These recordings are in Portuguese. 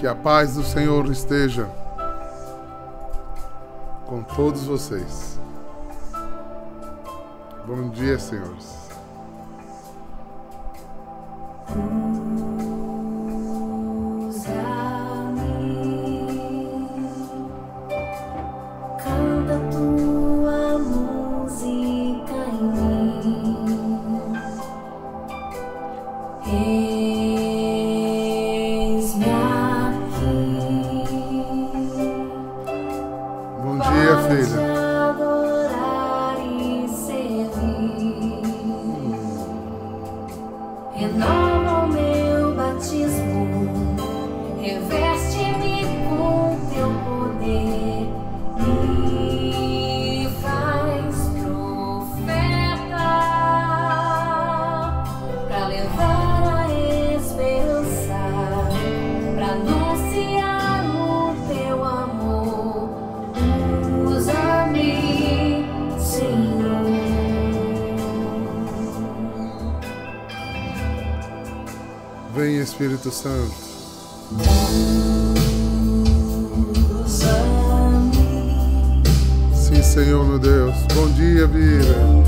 Que a paz do Senhor esteja com todos vocês. Bom dia, senhores. Espírito Santo. Sim, Senhor meu Deus. Bom dia, Vira.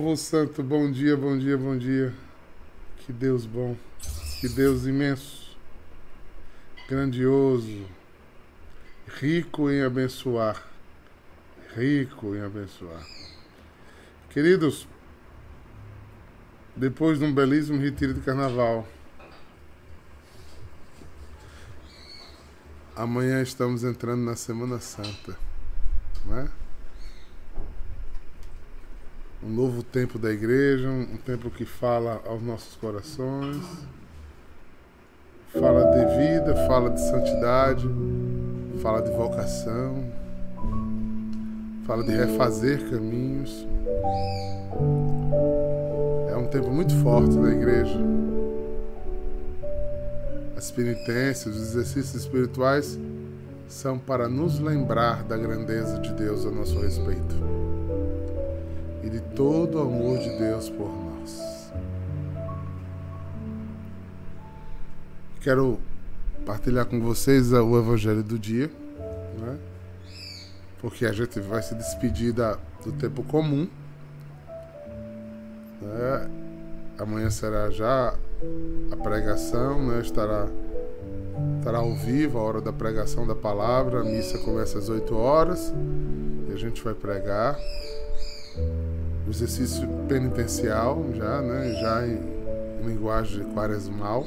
Povo santo, bom dia, bom dia, bom dia. Que Deus bom, que Deus imenso, grandioso, rico em abençoar, rico em abençoar. Queridos, depois de um belíssimo retiro de carnaval, amanhã estamos entrando na Semana Santa, não é? Um novo tempo da igreja, um tempo que fala aos nossos corações, fala de vida, fala de santidade, fala de vocação, fala de refazer caminhos. É um tempo muito forte da igreja. As penitências, os exercícios espirituais são para nos lembrar da grandeza de Deus a nosso respeito todo o amor de Deus por nós. Quero partilhar com vocês o Evangelho do dia, né? porque a gente vai se despedir da, do tempo comum. Né? Amanhã será já a pregação, né? estará, estará ao vivo a hora da pregação da palavra. A missa começa às 8 horas e a gente vai pregar o exercício penitencial, já, né, já em, em linguagem quaresmal,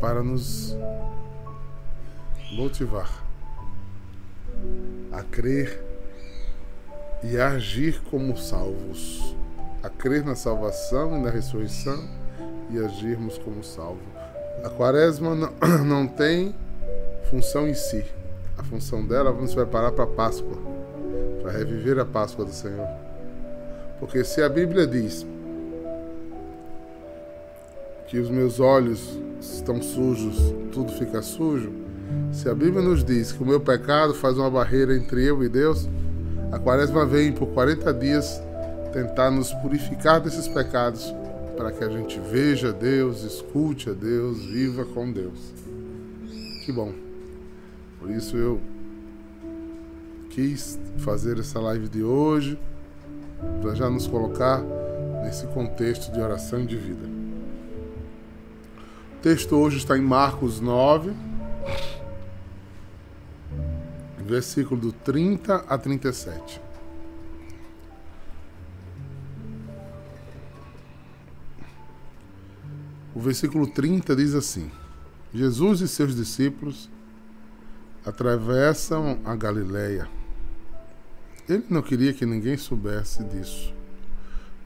para nos motivar a crer e a agir como salvos, a crer na salvação e na ressurreição e agirmos como salvos. A quaresma não, não tem função em si. A função dela nos preparar para a Páscoa, para reviver a Páscoa do Senhor. Porque se a Bíblia diz que os meus olhos estão sujos, tudo fica sujo, se a Bíblia nos diz que o meu pecado faz uma barreira entre eu e Deus, a quaresma vem por 40 dias tentar nos purificar desses pecados para que a gente veja Deus, escute a Deus, viva com Deus. Que bom. Por isso eu quis fazer essa live de hoje para já nos colocar nesse contexto de oração e de vida. O texto hoje está em Marcos 9, versículo do 30 a 37. O versículo 30 diz assim: Jesus e seus discípulos atravessam a Galileia. Ele não queria que ninguém soubesse disso,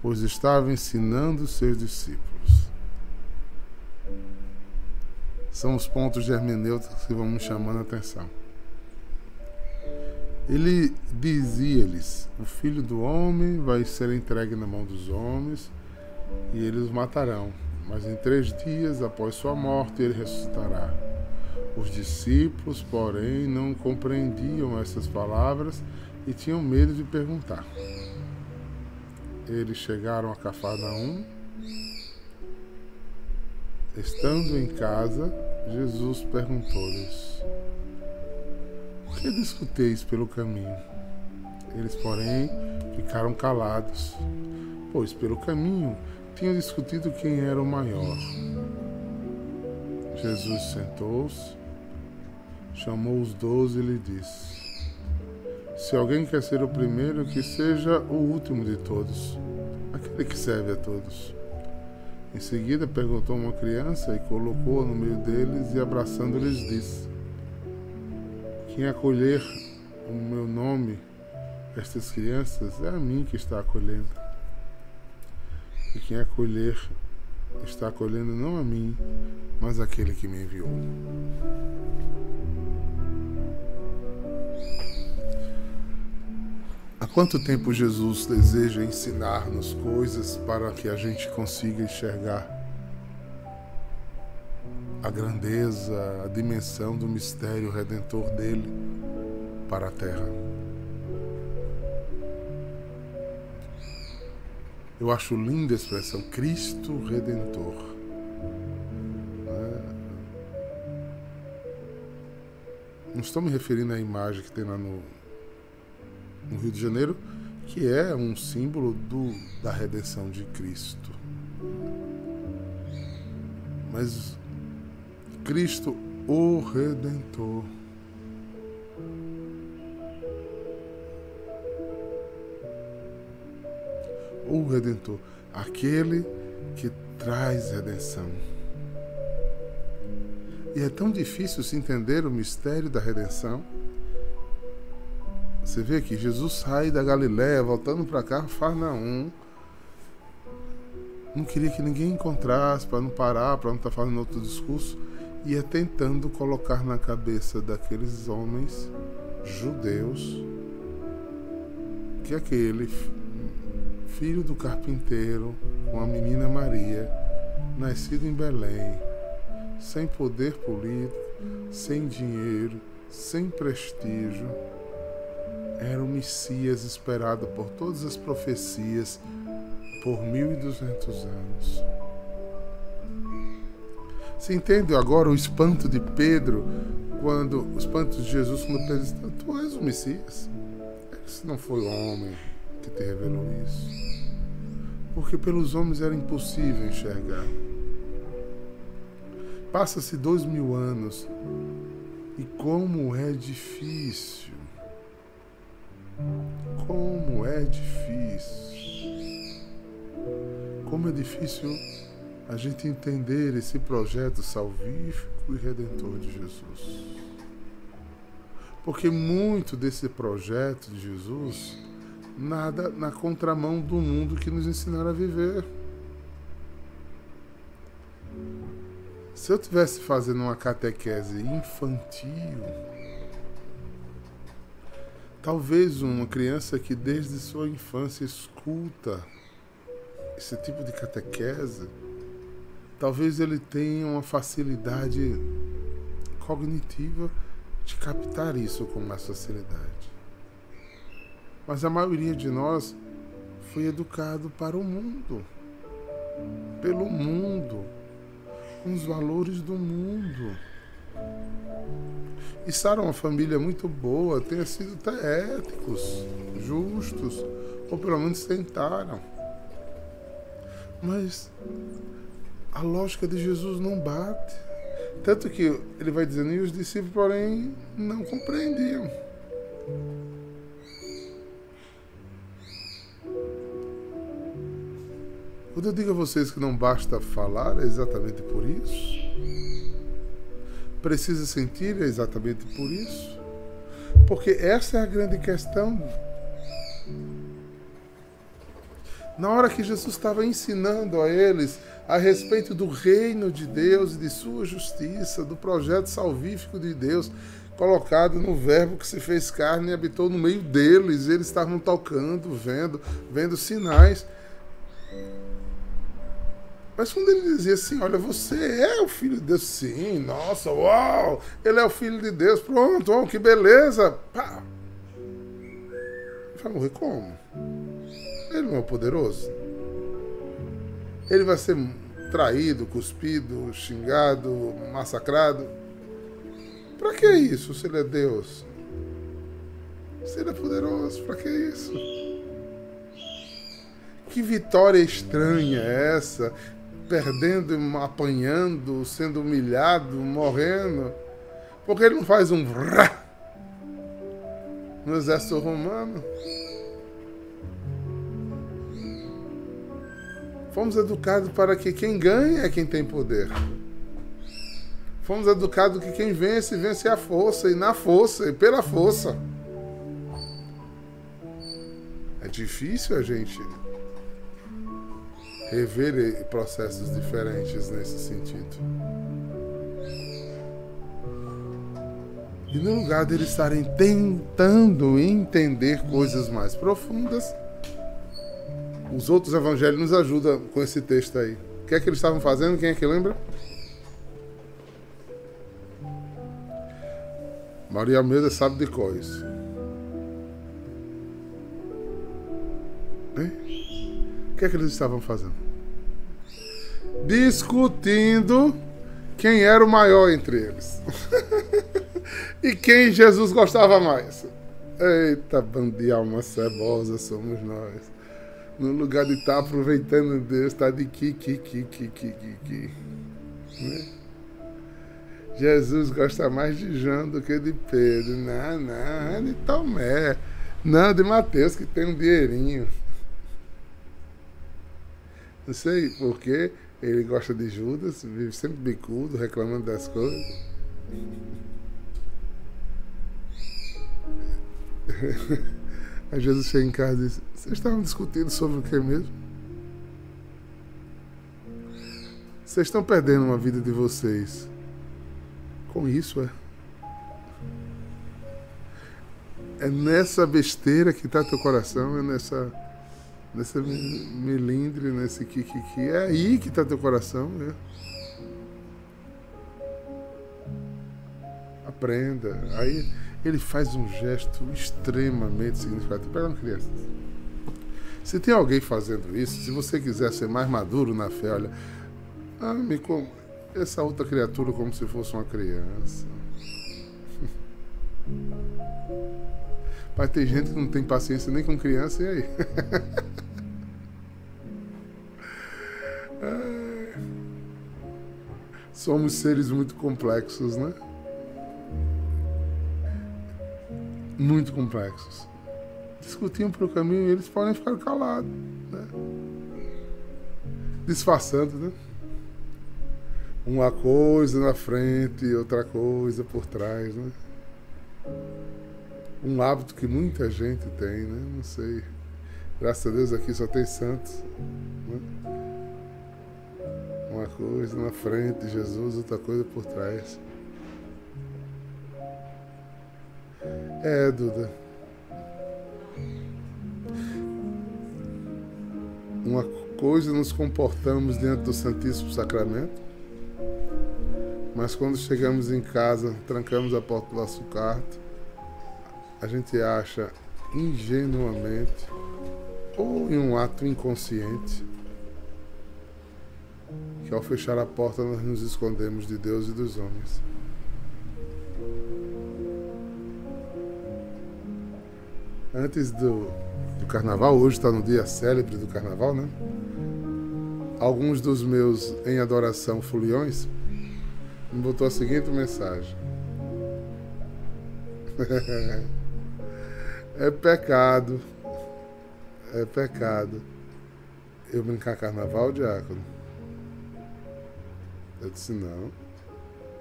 pois estava ensinando seus discípulos. São os pontos de hermenêutica que vamos chamando a atenção. Ele dizia-lhes: O filho do homem vai ser entregue na mão dos homens e eles o matarão mas em três dias após sua morte ele ressuscitará. Os discípulos, porém, não compreendiam essas palavras e tinham medo de perguntar. Eles chegaram a Cafarnaum. Estando em casa, Jesus perguntou-lhes: O que discuteis pelo caminho? Eles, porém, ficaram calados, pois pelo caminho tinham discutido quem era o maior. Jesus sentou-se, chamou os doze e lhe disse: Se alguém quer ser o primeiro, que seja o último de todos, aquele que serve a todos. Em seguida perguntou uma criança e colocou-a no meio deles e abraçando-lhes disse: Quem acolher o meu nome, estas crianças, é a mim que está acolhendo. E quem acolher está acolhendo não a mim, mas aquele que me enviou. Quanto tempo Jesus deseja ensinar-nos coisas para que a gente consiga enxergar a grandeza, a dimensão do mistério redentor dele para a terra? Eu acho linda a expressão Cristo Redentor. Não estou me referindo à imagem que tem lá no, no Rio de Janeiro, que é um símbolo do, da redenção de Cristo. Mas Cristo, o Redentor. o Redentor, aquele que traz redenção. E é tão difícil se entender o mistério da redenção. Você vê que Jesus sai da Galiléia, voltando para cá, Farnaum. Não queria que ninguém encontrasse, para não parar, para não estar tá fazendo outro discurso. E é tentando colocar na cabeça daqueles homens judeus que aquele filho do carpinteiro, com a menina Maria, nascido em Belém, sem poder político, sem dinheiro, sem prestígio, era o Messias esperado por todas as profecias por 1200 anos. Se entende agora o espanto de Pedro quando o espanto de Jesus quando Pedro disse: Tu és o Messias? Esse não foi o homem que te revelou isso porque pelos homens era impossível enxergar. Passa-se dois mil anos e como é difícil, como é difícil, como é difícil a gente entender esse projeto salvífico e redentor de Jesus. Porque muito desse projeto de Jesus nada na contramão do mundo que nos ensinaram a viver. Se eu tivesse fazendo uma catequese infantil, talvez uma criança que desde sua infância escuta esse tipo de catequese, talvez ele tenha uma facilidade cognitiva de captar isso com mais facilidade. Mas a maioria de nós foi educado para o mundo, pelo mundo, com os valores do mundo. E Sara, uma família muito boa, tenha sido até éticos, justos, ou pelo menos tentaram. Mas a lógica de Jesus não bate. Tanto que ele vai dizendo, e os discípulos, porém, não compreendiam. Quando eu digo a vocês que não basta falar, é exatamente por isso. Precisa sentir, exatamente por isso. Porque essa é a grande questão. Na hora que Jesus estava ensinando a eles a respeito do reino de Deus e de sua justiça, do projeto salvífico de Deus, colocado no Verbo que se fez carne e habitou no meio deles, eles estavam tocando, vendo, vendo sinais. Mas quando ele dizia assim, olha, você é o filho de Deus, sim, nossa, uau, ele é o filho de Deus, pronto, oh, que beleza. Pá. Vai morrer como? Ele não é poderoso. Ele vai ser traído, cuspido, xingado, massacrado. Para que isso se ele é Deus? Se ele é poderoso, para que isso? Que vitória estranha é essa perdendo, apanhando, sendo humilhado, morrendo. Porque ele não faz um vrá no exército romano. Fomos educados para que quem ganha é quem tem poder. Fomos educados que quem vence, vence a força, e na força, e pela força. É difícil a gente rever processos diferentes nesse sentido. E no lugar deles estarem tentando entender coisas mais profundas, os outros evangelhos nos ajudam com esse texto aí. O que é que eles estavam fazendo? Quem é que lembra? Maria Almeida sabe de qual isso. Que é que eles estavam fazendo? Discutindo quem era o maior entre eles. e quem Jesus gostava mais. Eita, bando de alma cebosa somos nós. No lugar de estar tá aproveitando Deus, está de ki, ki, ki, ki, ki, ki, ki. Né? Jesus gosta mais de João do que de Pedro. Não, não, é de Tomé. Não, de Mateus, que tem um dinheirinho. Não sei porque ele gosta de Judas, vive sempre bicudo, reclamando das coisas. Aí Jesus chega em casa e diz: Vocês estavam discutindo sobre o que mesmo? Vocês estão perdendo uma vida de vocês. Com isso, é. É nessa besteira que está teu coração, é nessa nesse melindre, nesse kikiki. É aí que está teu coração, né? Aprenda. Aí ele faz um gesto extremamente significativo. Pega uma criança. Se tem alguém fazendo isso, se você quiser ser mais maduro na fé, olha, ame com essa outra criatura como se fosse uma criança. Mas tem gente que não tem paciência nem com criança, e aí? Somos seres muito complexos, né? Muito complexos. Discutiam para o caminho e eles podem ficar calados, né? Disfarçando, né? Uma coisa na frente e outra coisa por trás, né? um hábito que muita gente tem, né? Não sei. Graças a Deus aqui só tem santos. Né? Uma coisa na frente, Jesus, outra coisa por trás. É, Duda. Uma coisa nos comportamos diante do Santíssimo Sacramento, mas quando chegamos em casa, trancamos a porta do nosso quarto, a gente acha ingenuamente ou em um ato inconsciente que ao fechar a porta nós nos escondemos de Deus e dos homens. Antes do, do carnaval, hoje está no dia célebre do carnaval, né? Alguns dos meus em adoração foliões me botou a seguinte mensagem. É pecado. É pecado. Eu brincar carnaval, diácono? Eu disse não.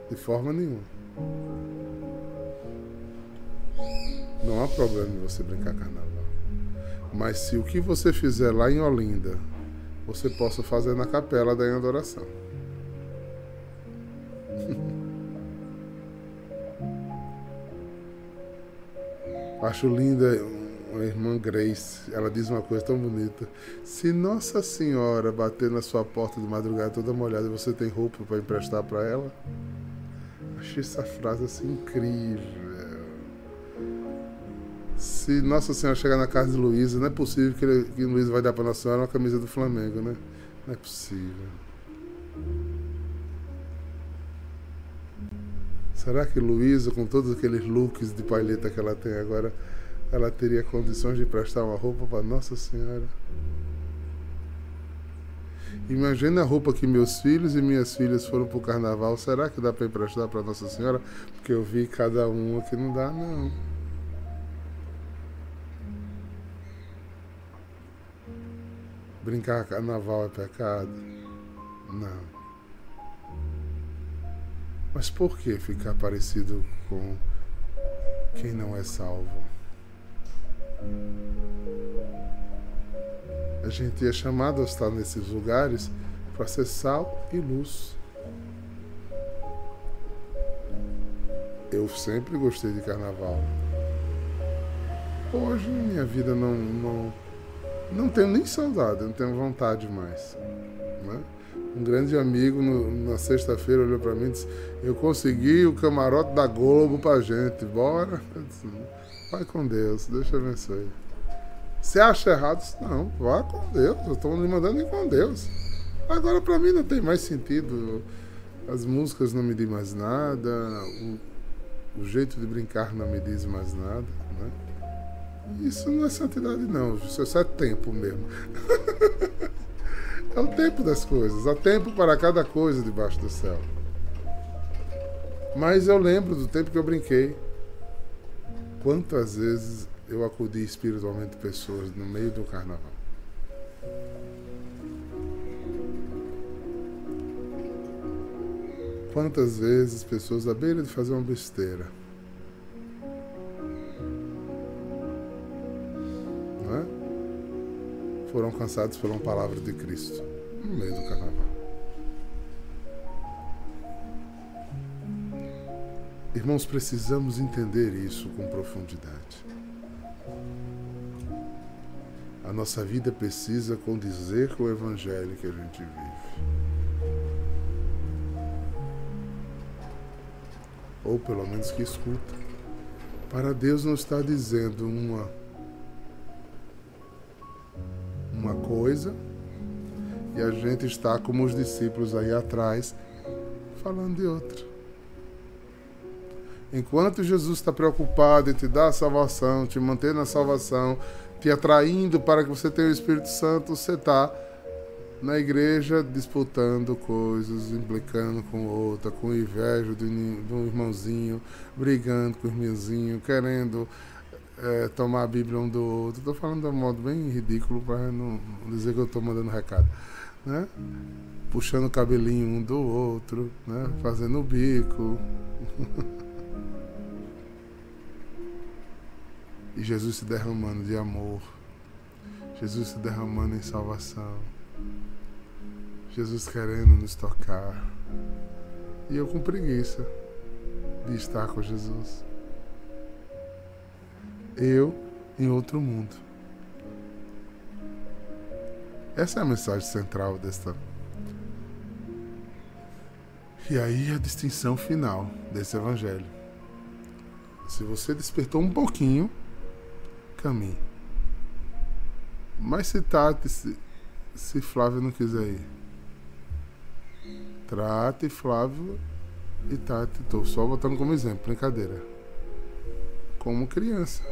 De forma nenhuma. Não há problema em você brincar carnaval. Mas se o que você fizer lá em Olinda, você possa fazer na capela da adoração. Acho linda uma irmã Grace. Ela diz uma coisa tão bonita. Se Nossa Senhora bater na sua porta de madrugada toda molhada, você tem roupa para emprestar para ela? Achei essa frase assim incrível. Se Nossa Senhora chegar na casa de Luísa, não é possível que, que Luísa vai dar para Nossa Senhora uma camisa do Flamengo, né? Não é possível. Será que Luísa, com todos aqueles looks de palheta que ela tem agora, ela teria condições de prestar uma roupa para Nossa Senhora? Imagina a roupa que meus filhos e minhas filhas foram para o carnaval. Será que dá para emprestar para Nossa Senhora? Porque eu vi cada uma que não dá, não. Brincar carnaval é pecado? Não. Mas por que ficar parecido com quem não é salvo? A gente é chamado a estar nesses lugares para ser sal e luz. Eu sempre gostei de carnaval. Hoje minha vida não, não, não tenho nem saudade, não tenho vontade mais. Né? um grande amigo no, na sexta-feira olhou para mim e disse: Eu consegui o camarote da Globo pra gente, bora. Disse, vai com Deus, Deus te abençoe. Você acha errado? Não, vá com Deus, eu estou me mandando ir com Deus. Agora para mim não tem mais sentido. As músicas não me dizem mais nada, o, o jeito de brincar não me diz mais nada, né? Isso não é santidade não, isso é tempo mesmo. É o tempo das coisas, há tempo para cada coisa debaixo do céu. Mas eu lembro do tempo que eu brinquei. Quantas vezes eu acudi espiritualmente pessoas no meio do carnaval. Quantas vezes pessoas à beira de fazer uma besteira. Não é? Foram alcançados por uma palavra de Cristo no meio do carnaval. Irmãos, precisamos entender isso com profundidade. A nossa vida precisa condizer com o evangelho que a gente vive. Ou pelo menos que escuta. Para Deus não está dizendo uma uma coisa e a gente está como os discípulos aí atrás, falando de outra. Enquanto Jesus está preocupado em te dar a salvação, te manter na salvação, te atraindo para que você tenha o Espírito Santo, você está na igreja disputando coisas, implicando com outra, com inveja de um irmãozinho, brigando com o irmãozinho, querendo é, tomar a Bíblia um do outro. Estou falando de um modo bem ridículo para não dizer que eu estou mandando recado né? Puxando o cabelinho um do outro, né? Fazendo o bico. E Jesus se derramando de amor. Jesus se derramando em salvação. Jesus querendo nos tocar. E eu com preguiça de estar com Jesus. Eu em outro mundo. Essa é a mensagem central desta. E aí a distinção final desse evangelho. Se você despertou um pouquinho, caminhe. Mas se Tati, se, se Flávio não quiser ir, trate Flávio e Tati. Estou só botando como exemplo, brincadeira. Como criança.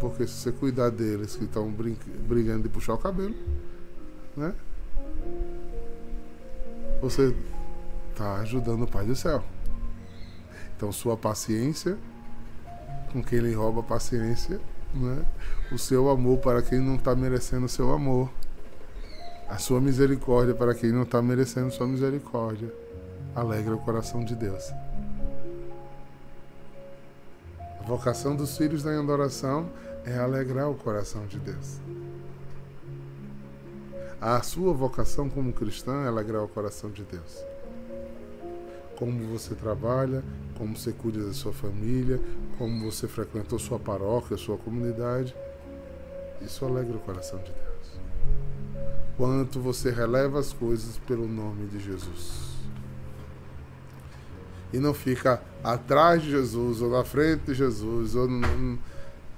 Porque se você cuidar deles que estão brigando de puxar o cabelo, né? Você está ajudando o Pai do Céu. Então sua paciência, com quem lhe rouba a paciência, né? o seu amor para quem não está merecendo o seu amor, a sua misericórdia para quem não está merecendo sua misericórdia, alegra o coração de Deus. A vocação dos filhos da adoração é alegrar o coração de Deus. A sua vocação como cristão é alegrar o coração de Deus. Como você trabalha, como você cuida da sua família, como você frequentou sua paróquia, sua comunidade. Isso alegra o coração de Deus. Quanto você releva as coisas pelo nome de Jesus. E não fica atrás de Jesus, ou na frente de Jesus, ou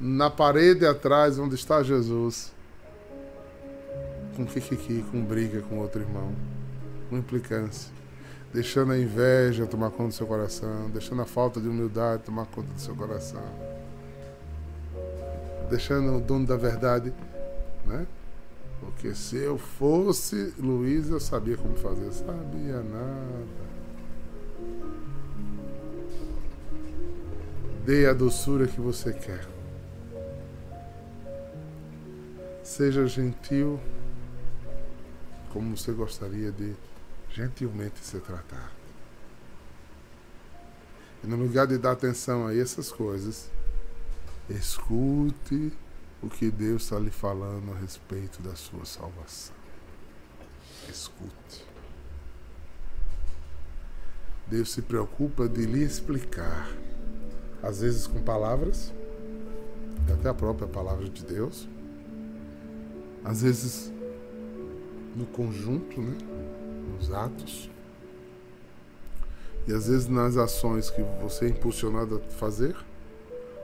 na parede atrás onde está Jesus. Com kikiki, com briga com outro irmão, com implicância deixando a inveja tomar conta do seu coração, deixando a falta de humildade tomar conta do seu coração, deixando o dono da verdade, né? Porque se eu fosse Luiz, eu sabia como fazer, sabia nada. Dê a doçura que você quer. Seja gentil como você gostaria de gentilmente ser tratado. E no lugar de dar atenção a essas coisas, escute o que Deus está lhe falando a respeito da sua salvação. Escute. Deus se preocupa de lhe explicar, às vezes com palavras, até a própria palavra de Deus, às vezes no conjunto, né? Nos atos e às vezes nas ações que você é impulsionado a fazer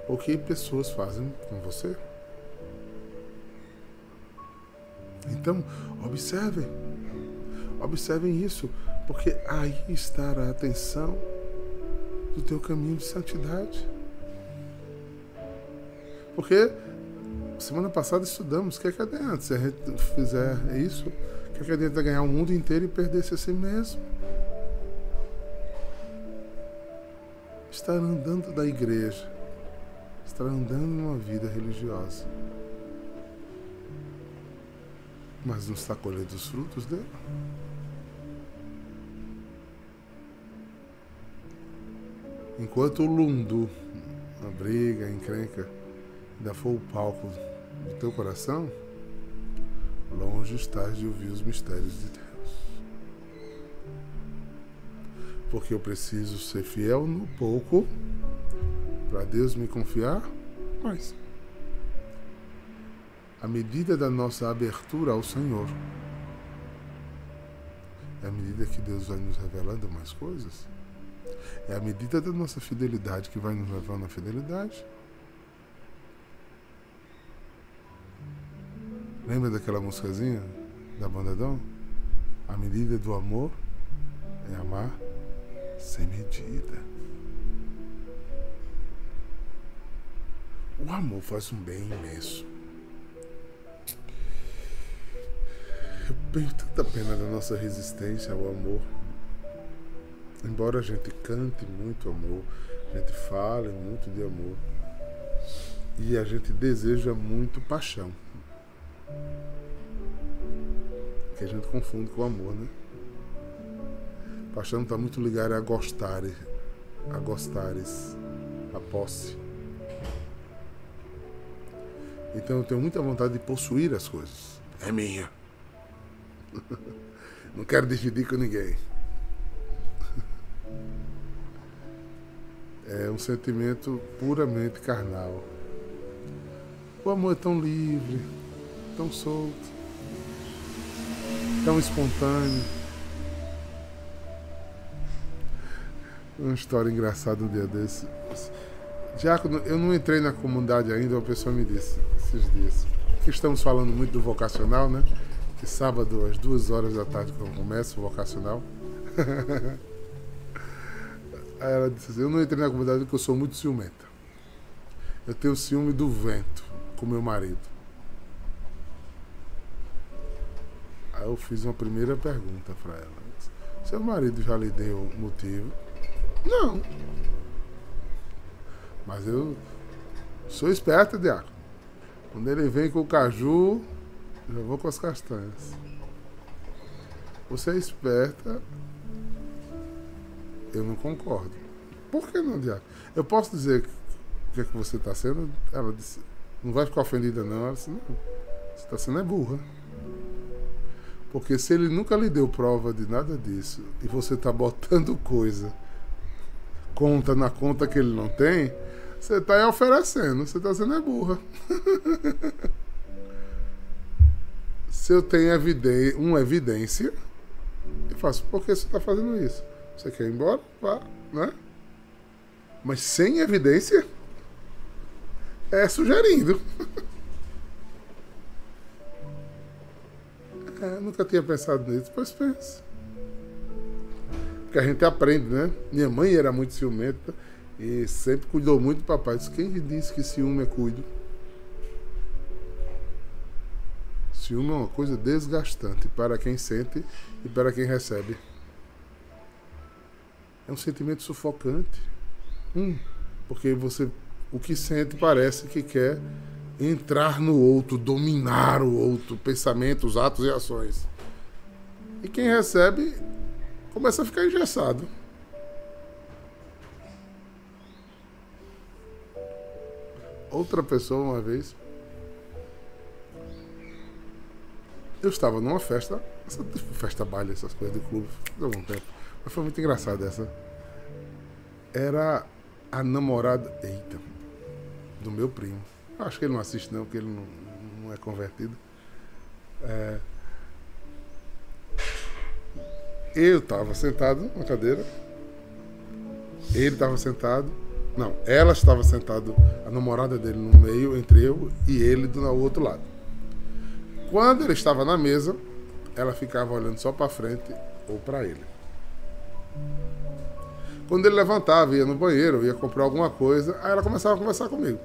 ou que pessoas fazem com você. Então, observem, observem isso, porque aí estará a atenção do teu caminho de santidade. Porque semana passada estudamos, o que é se a gente fizer isso? Que é adianta ganhar o mundo inteiro e perder-se a si mesmo? Estar andando da igreja, estar andando numa vida religiosa, mas não está colhendo os frutos dela. Enquanto o lundu, a briga, a encrenca, ainda for o palco do teu coração, longe estás de ouvir os mistérios de Deus. Porque eu preciso ser fiel no pouco para Deus me confiar mais. A medida da nossa abertura ao Senhor é a medida que Deus vai nos revelando mais coisas. É a medida da nossa fidelidade que vai nos levando à fidelidade. Lembra daquela músicazinha da banda Dom? A medida do amor é amar sem medida. O amor faz um bem imenso. Eu tenho tanta pena da nossa resistência ao amor. Embora a gente cante muito amor, a gente fale muito de amor, e a gente deseja muito paixão que a gente confunde com amor, né? Paixão está muito ligada a gostar, a gostares, a posse. Então eu tenho muita vontade de possuir as coisas. É minha. Não quero dividir com ninguém. É um sentimento puramente carnal. O amor é tão livre, tão solto, tão espontâneo. Uma história engraçada um dia desse. Diácono, eu não entrei na comunidade ainda, uma pessoa me disse esses dias. Que estamos falando muito do vocacional, né? Que sábado, às duas horas da tarde, quando começa o vocacional. Aí ela disse assim, eu não entrei na comunidade porque eu sou muito ciumenta. Eu tenho ciúme do vento com meu marido. Aí eu fiz uma primeira pergunta para ela. Seu marido já lhe deu motivo? Não. Mas eu sou esperto, Diaco. Quando ele vem com o caju, já vou com as castanhas. Você é esperta, eu não concordo. Por que não, Diaco? Eu posso dizer o que é que você está sendo? Ela disse, não vai ficar ofendida não. Ela disse, não, você está sendo é burra. Porque se ele nunca lhe deu prova de nada disso e você está botando coisa, conta na conta que ele não tem, você está oferecendo, você está sendo é burra. Se eu tenho uma evidência, eu faço, por que você está fazendo isso? Você quer ir embora? Vá, né? Mas sem evidência, é sugerindo. é, nunca tinha pensado nisso, pois pensa. Porque a gente aprende, né? Minha mãe era muito ciumenta e sempre cuidou muito do papai. Disse, quem disse que ciúme é cuido? Ciúme é uma coisa desgastante para quem sente e para quem recebe. É um sentimento sufocante. Hum, porque você o que sente parece que quer entrar no outro, dominar o outro, pensamentos, atos e ações. E quem recebe começa a ficar engessado. outra pessoa uma vez. Eu estava numa festa, tipo festa baile, essas coisas de clube, faz algum tempo. Mas foi muito engraçado essa. Era a namorada. Eita, do meu primo. Acho que ele não assiste não, porque ele não, não é convertido. É, eu estava sentado na cadeira. Ele estava sentado não, ela estava sentada, a namorada dele no meio, entre eu e ele do outro lado. Quando ele estava na mesa, ela ficava olhando só para frente ou para ele. Quando ele levantava, ia no banheiro, ia comprar alguma coisa, aí ela começava a conversar comigo.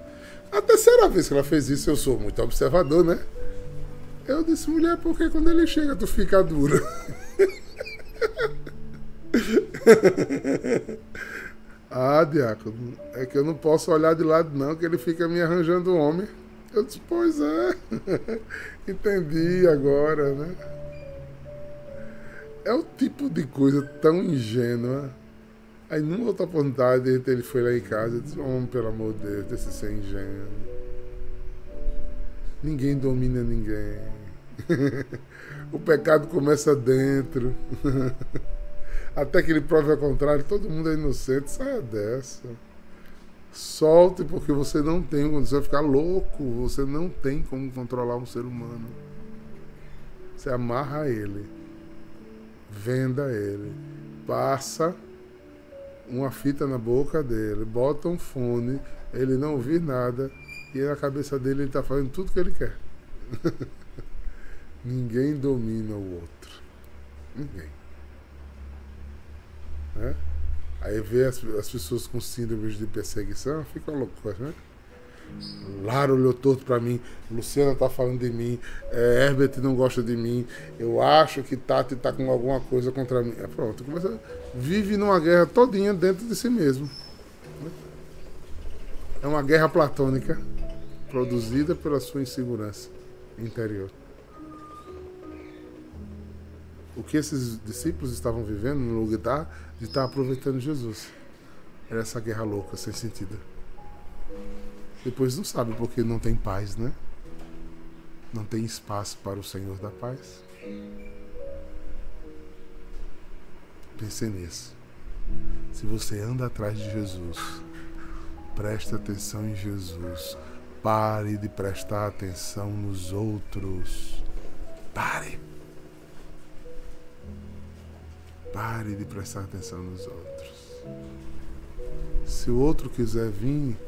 A terceira vez que ela fez isso, eu sou muito observador, né? Eu disse, mulher, porque quando ele chega, tu fica dura. Ah, diácono, é que eu não posso olhar de lado não, que ele fica me arranjando homem. Eu disse, pois é. Entendi agora, né? É o tipo de coisa tão ingênua. Aí numa outra oportunidade ele foi lá em casa e disse, homem, pelo amor de Deus, desse ser ingênuo. Ninguém domina ninguém. o pecado começa dentro. até que ele prove ao contrário, todo mundo é inocente, saia dessa. Solte porque você não tem condição de ficar louco, você não tem como controlar um ser humano. Você amarra ele, venda ele, passa uma fita na boca dele, bota um fone, ele não ouvir nada e na cabeça dele ele está fazendo tudo que ele quer. Ninguém domina o outro. Ninguém. Né? Aí vê as, as pessoas com síndromes de perseguição, fica louco, né? Lara olhou torto para mim, Luciana tá falando de mim, é, Herbert não gosta de mim, eu acho que Tati tá com alguma coisa contra mim. É pronto, começa, vive numa guerra todinha dentro de si mesmo. É uma guerra platônica produzida pela sua insegurança interior o que esses discípulos estavam vivendo no lugar de estar aproveitando Jesus. Era essa guerra louca, sem sentido. Depois não sabe porque não tem paz, né? não tem espaço para o Senhor da paz? Pense nisso. Se você anda atrás de Jesus, preste atenção em Jesus. Pare de prestar atenção nos outros. Pare. Pare de prestar atenção nos outros. Se o outro quiser vir,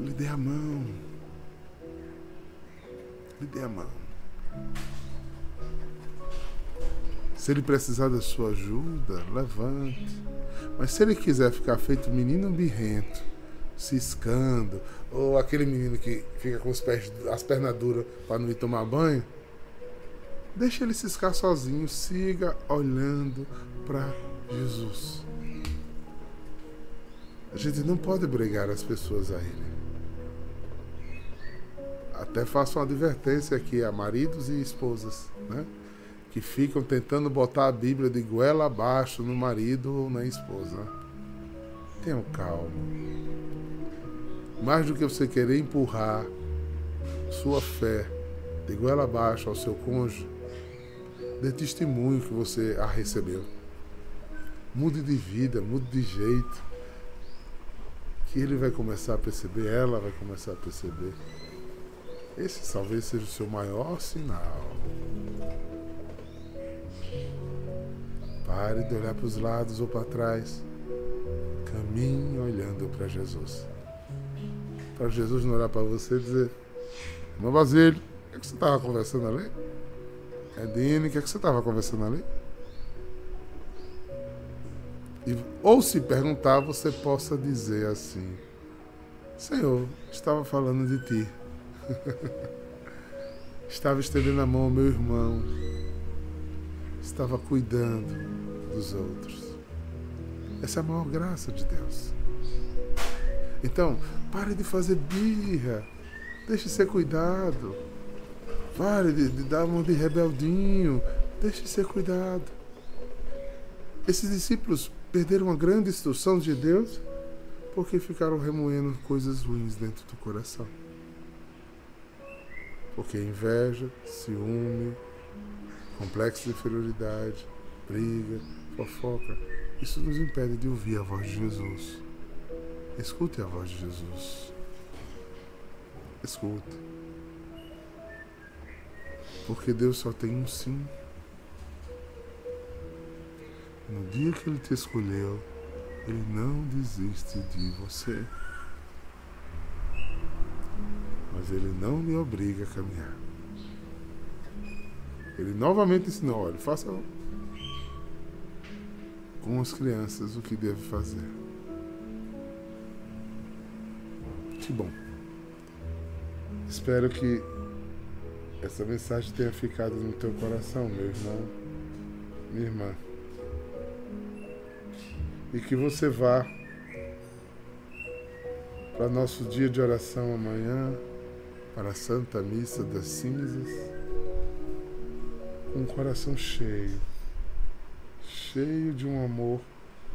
lhe dê a mão. Lhe dê a mão. Se ele precisar da sua ajuda, levante. Mas se ele quiser ficar feito menino birrento, ciscando, ou aquele menino que fica com pés, as pernas duras para não ir tomar banho, deixe ele ciscar sozinho, siga olhando para Jesus. A gente não pode brigar as pessoas a ele. Até faço uma advertência aqui a maridos e esposas, né? Que ficam tentando botar a Bíblia de goela abaixo no marido ou na esposa. Tenham calma. Mais do que você querer empurrar sua fé de goela abaixo ao seu cônjuge, dê testemunho que você a recebeu. Mude de vida, mude de jeito que ele vai começar a perceber, ela vai começar a perceber. Esse talvez seja o seu maior sinal. Pare de olhar para os lados ou para trás. Caminhe olhando para Jesus. Para Jesus não olhar para você e dizer: Irmão Basílio, o que, é você estava conversando ali? Edine, o que, é que você estava conversando ali? E, ou se perguntar, você possa dizer assim: Senhor, estava falando de ti. estava estendendo a mão ao meu irmão. Estava cuidando dos outros. Essa é a maior graça de Deus. Então, pare de fazer birra. Deixe ser cuidado. Pare de, de dar mão de rebeldinho. Deixe ser cuidado. Esses discípulos perderam uma grande instrução de Deus porque ficaram remoendo coisas ruins dentro do coração. Porque inveja, ciúme, complexo de inferioridade, briga, fofoca, isso nos impede de ouvir a voz de Jesus. Escute a voz de Jesus. Escute. Porque Deus só tem um sim. No dia que Ele te escolheu, Ele não desiste de você. Mas Ele não lhe obriga a caminhar. Ele novamente ensinou: olha, faça com as crianças o que deve fazer. Que bom. Espero que essa mensagem tenha ficado no teu coração, meu irmão, minha irmã e que você vá para nosso dia de oração amanhã, para a Santa Missa das Cinzas, com um coração cheio, cheio de um amor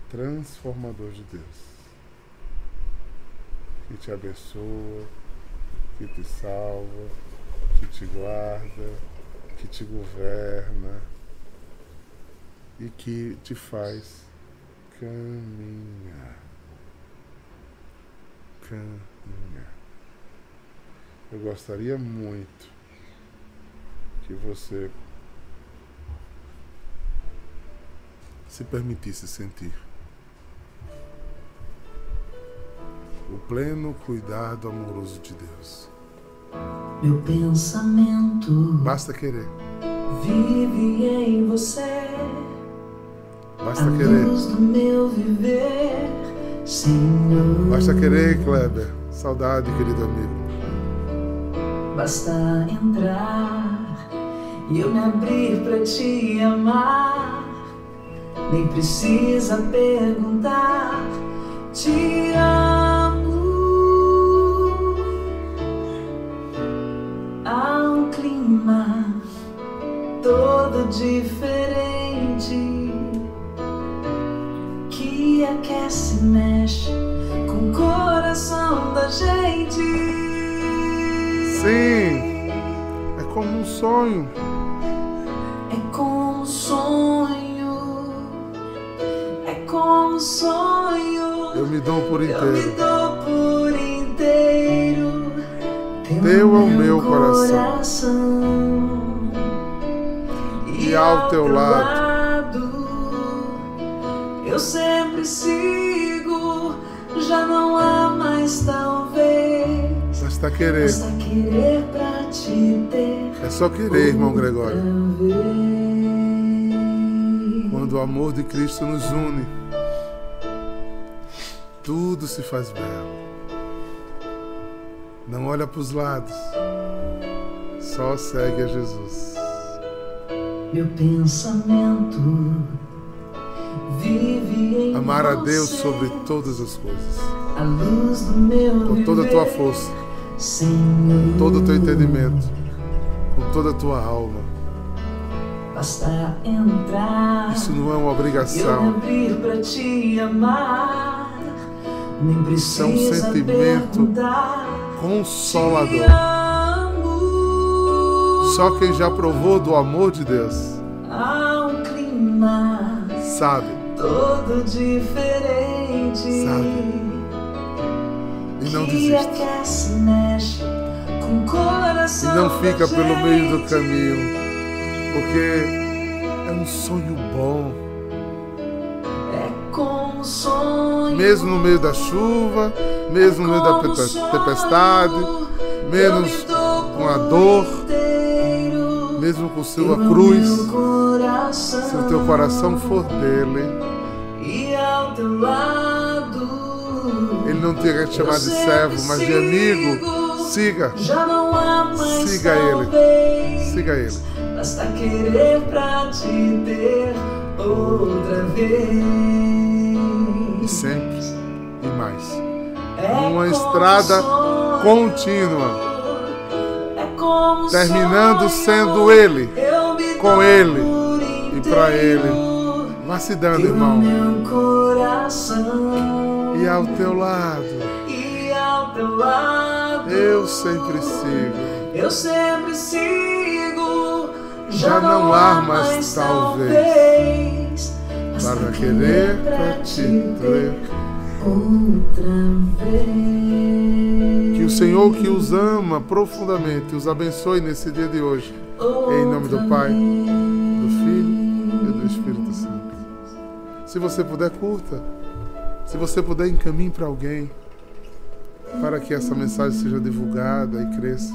transformador de Deus, que te abençoa, que te salva, que te guarda, que te governa e que te faz caminhar. Caminhar. Eu gostaria muito que você se permitisse sentir o pleno cuidado amoroso de Deus. Meu pensamento basta querer. Vive em você. Basta a querer. do meu viver, Senhor. Basta querer, Kleber. Saudade, querido amigo. Basta entrar e eu me abrir para te amar. Nem precisa perguntar, te amo. Há um clima todo diferente aquece, mexe com o coração da gente. Sim, como um sonho. É como um sonho, é como um sonho. Eu me dou por Eu me inteiro. dou por inteiro. Teu é o meu coração. E, E ao teu lado, eu sempre sigo. Já não há mais talvez. Basta querer. Basta querer pra te ter. É só querer, irmão Gregório. vez. Quando o amor de Cristo nos une, tudo se faz belo. Não olha para os lados, só segue a Jesus. Meu pensamento Amar a Deus sobre todas as coisas, com toda a tua força, com todo o teu entendimento, com toda a tua alma. Isso não é uma obrigação, Isso é um sentimento consolador. Só quem já provou do amor de Deus sabe todo diferente. Sabe. e não desiste. E não fica pelo meio do caminho, porque é um sonho bom. É como sonho. Mesmo no meio da chuva, mesmo no meio da tempestade, menos com a dor. Mesmo com sua cruz, se o teu coração for dele, e ao teu lado, ele não te quer te chamar de servo, mas de amigo. Siga, Siga ele. siga ele. Basta querer pra te ter outra E vez. sempre e mais. É Uma estrada contínua, terminando sendo ele, com ele e inteiro. ele. Vá se dando, irmão. E ao teu lado, e ao teu lado eu sempre sigo. eu sempre sigo Já não há mais talvez, Para querer pra te ter. Outra vez Que o Senhor que os ama profundamente os abençoe nesse dia de hoje. Em nome do Pai, do Filho e do Espírito Santo. Se você puder, curta. Se você puder, encaminhe para alguém. Para que essa mensagem seja divulgada e cresça.